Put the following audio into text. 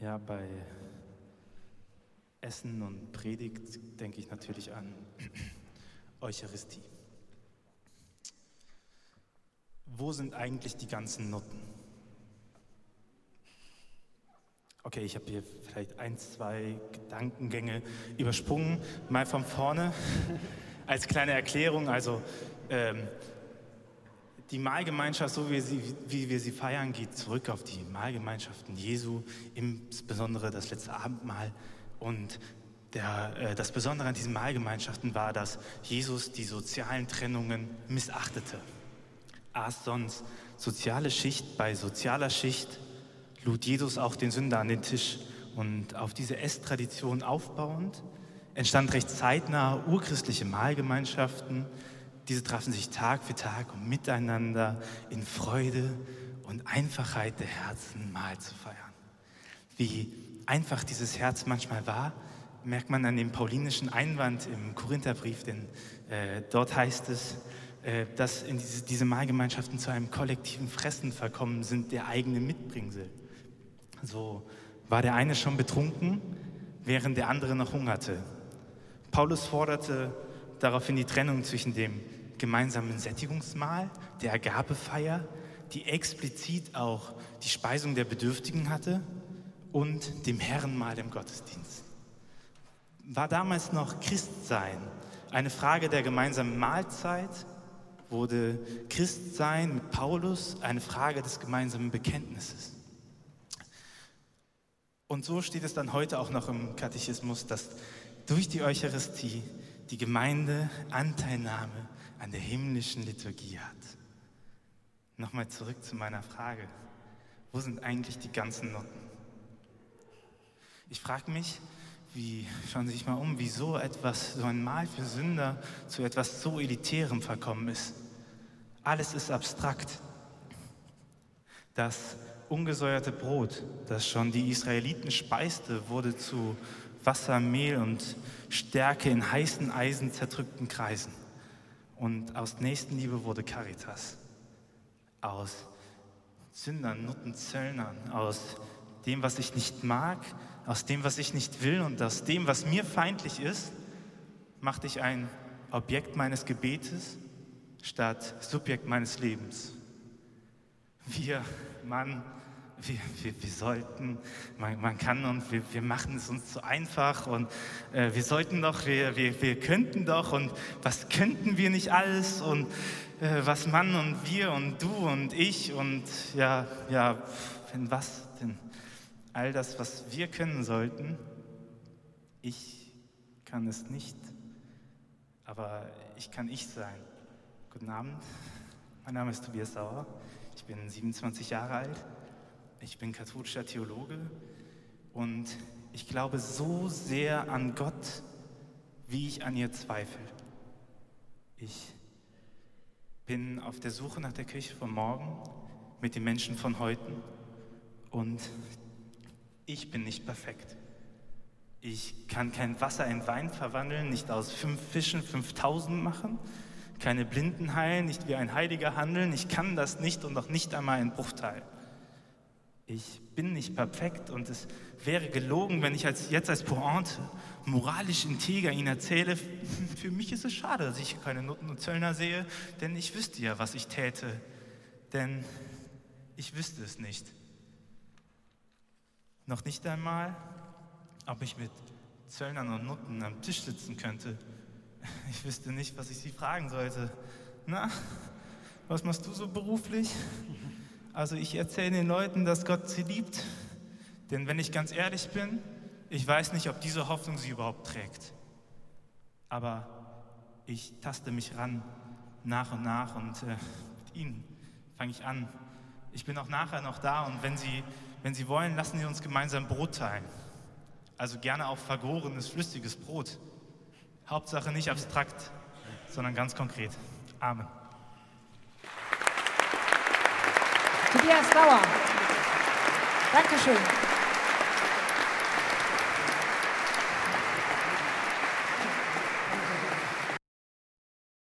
Ja, bei Essen und Predigt denke ich natürlich an Eucharistie. Wo sind eigentlich die ganzen Nutten? Okay, ich habe hier vielleicht ein, zwei Gedankengänge übersprungen, mal von vorne als kleine Erklärung. Also ähm, die Mahlgemeinschaft, so wie, sie, wie, wir sie feiern, geht zurück auf die Mahlgemeinschaften Jesu, insbesondere das letzte Abendmahl. Und der, äh, das Besondere an diesen Mahlgemeinschaften war, dass Jesus die sozialen Trennungen missachtete. Aß sonst soziale Schicht bei sozialer Schicht, lud Jesus auch den Sünder an den Tisch. Und auf diese Esstradition aufbauend entstand recht zeitnah urchristliche Mahlgemeinschaften, diese trafen sich Tag für Tag, um miteinander in Freude und Einfachheit der Herzen Mahl zu feiern. Wie einfach dieses Herz manchmal war, merkt man an dem paulinischen Einwand im Korintherbrief, denn äh, dort heißt es, äh, dass diese, diese Mahlgemeinschaften zu einem kollektiven Fressen verkommen sind, der eigene Mitbringsel. So war der eine schon betrunken, während der andere noch hungerte. Paulus forderte daraufhin die Trennung zwischen dem gemeinsamen Sättigungsmahl, der Agabefeier, die explizit auch die Speisung der Bedürftigen hatte, und dem Herrenmahl im Gottesdienst. War damals noch Christsein eine Frage der gemeinsamen Mahlzeit, wurde Christsein mit Paulus eine Frage des gemeinsamen Bekenntnisses. Und so steht es dann heute auch noch im Katechismus, dass durch die Eucharistie die Gemeinde Anteilnahme an der himmlischen Liturgie hat. Nochmal zurück zu meiner Frage. Wo sind eigentlich die ganzen Noten? Ich frage mich, wie, schauen Sie sich mal um, wieso etwas, so ein Mal für Sünder zu etwas so Elitärem verkommen ist. Alles ist abstrakt. Das ungesäuerte Brot, das schon die Israeliten speiste, wurde zu Wasser, Mehl und Stärke in heißen Eisen zerdrückten Kreisen. Und aus Nächstenliebe wurde Caritas. Aus Sündern, Nutten, Zöllnern, aus dem, was ich nicht mag, aus dem, was ich nicht will und aus dem, was mir feindlich ist, machte ich ein Objekt meines Gebetes statt Subjekt meines Lebens. Wir, Mann, wir, wir, wir sollten, man, man, kann und wir, wir machen es uns zu einfach und äh, wir sollten doch, wir, wir, wir könnten doch und was könnten wir nicht alles und äh, was Mann und wir und du und ich und ja, ja, wenn was denn? All das, was wir können sollten, ich kann es nicht, aber ich kann ich sein. Guten Abend, mein Name ist Tobias Sauer, bin 27 Jahre alt ich bin katholischer Theologe und ich glaube so sehr an Gott, wie ich an ihr zweifle. Ich bin auf der Suche nach der Kirche von morgen mit den Menschen von heute und ich bin nicht perfekt. Ich kann kein Wasser in Wein verwandeln, nicht aus fünf Fischen 5000 machen, keine Blinden heilen, nicht wie ein Heiliger handeln. Ich kann das nicht und noch nicht einmal ein Bruchteil. Ich bin nicht perfekt und es wäre gelogen, wenn ich als, jetzt als Pointe moralisch integer Ihnen erzähle, für mich ist es schade, dass ich keine Nutten und Zöllner sehe, denn ich wüsste ja, was ich täte. Denn ich wüsste es nicht. Noch nicht einmal, ob ich mit Zöllnern und Nutten am Tisch sitzen könnte. Ich wüsste nicht, was ich sie fragen sollte. Na, was machst du so beruflich? Also ich erzähle den Leuten, dass Gott sie liebt. Denn wenn ich ganz ehrlich bin, ich weiß nicht, ob diese Hoffnung sie überhaupt trägt. Aber ich taste mich ran, nach und nach, und äh, mit Ihnen fange ich an. Ich bin auch nachher noch da und wenn Sie, wenn Sie wollen, lassen Sie uns gemeinsam Brot teilen. Also gerne auch vergorenes, flüssiges Brot. Hauptsache nicht abstrakt, sondern ganz konkret. Amen. Tobias Sauer. Dankeschön.